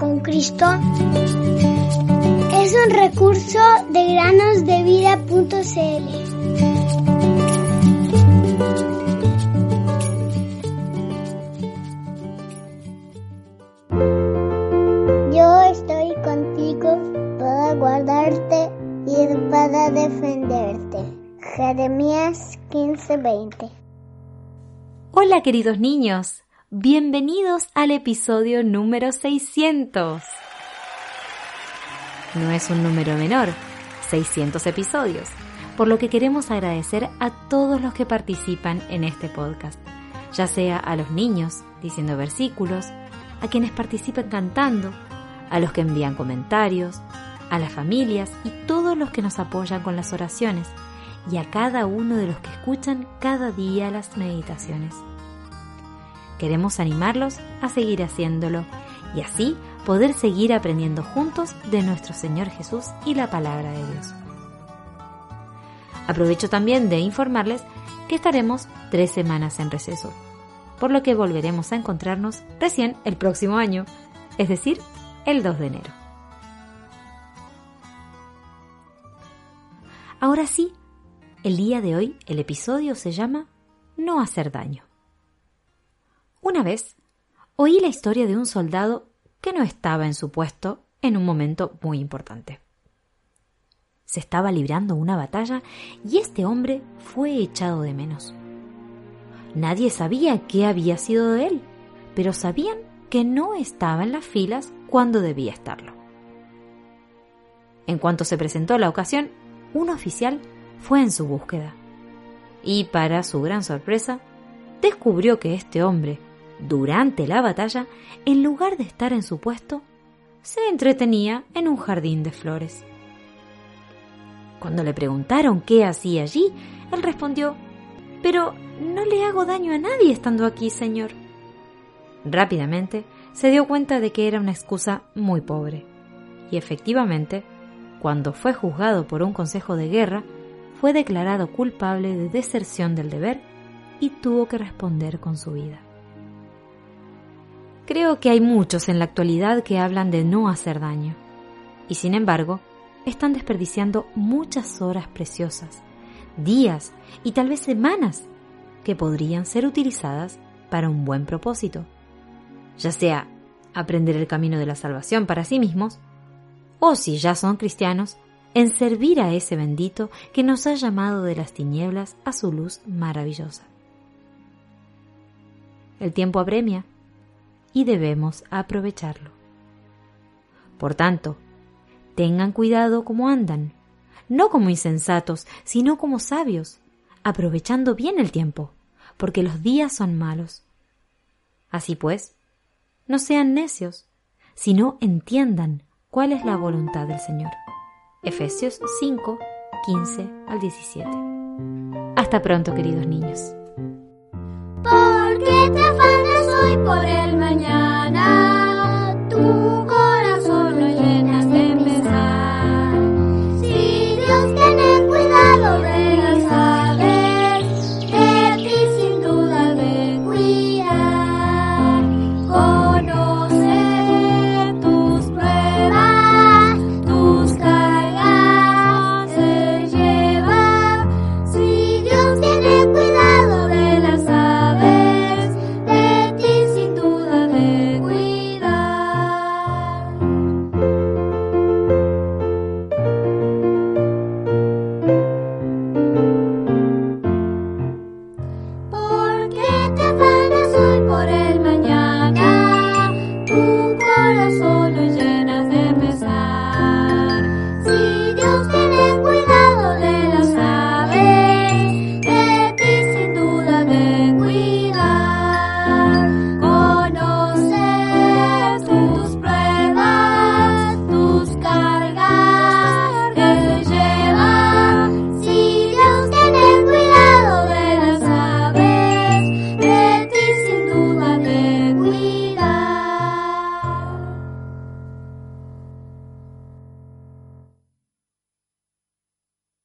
con Cristo es un recurso de granosdevida.cl. Yo estoy contigo para guardarte y para defenderte. Jeremías 15:20 Hola queridos niños, bienvenidos al episodio número 600. No es un número menor, 600 episodios, por lo que queremos agradecer a todos los que participan en este podcast, ya sea a los niños diciendo versículos, a quienes participan cantando, a los que envían comentarios, a las familias y todos los que nos apoyan con las oraciones y a cada uno de los que escuchan cada día las meditaciones. Queremos animarlos a seguir haciéndolo y así poder seguir aprendiendo juntos de nuestro Señor Jesús y la palabra de Dios. Aprovecho también de informarles que estaremos tres semanas en receso, por lo que volveremos a encontrarnos recién el próximo año, es decir, el 2 de enero. Ahora sí, el día de hoy el episodio se llama No hacer daño. Una vez oí la historia de un soldado que no estaba en su puesto en un momento muy importante. Se estaba librando una batalla y este hombre fue echado de menos. Nadie sabía qué había sido de él, pero sabían que no estaba en las filas cuando debía estarlo. En cuanto se presentó la ocasión, un oficial fue en su búsqueda y, para su gran sorpresa, descubrió que este hombre, durante la batalla, en lugar de estar en su puesto, se entretenía en un jardín de flores. Cuando le preguntaron qué hacía allí, él respondió, Pero no le hago daño a nadie estando aquí, señor. Rápidamente se dio cuenta de que era una excusa muy pobre. Y efectivamente, cuando fue juzgado por un consejo de guerra, fue declarado culpable de deserción del deber y tuvo que responder con su vida. Creo que hay muchos en la actualidad que hablan de no hacer daño, y sin embargo, están desperdiciando muchas horas preciosas, días y tal vez semanas que podrían ser utilizadas para un buen propósito, ya sea aprender el camino de la salvación para sí mismos, o si ya son cristianos, en servir a ese bendito que nos ha llamado de las tinieblas a su luz maravillosa. El tiempo apremia y debemos aprovecharlo. Por tanto, tengan cuidado como andan, no como insensatos, sino como sabios, aprovechando bien el tiempo, porque los días son malos. Así pues, no sean necios, sino entiendan cuál es la voluntad del Señor. Efesios 5, 15 al 17. Hasta pronto, queridos niños. Por el mañana, tu corazón.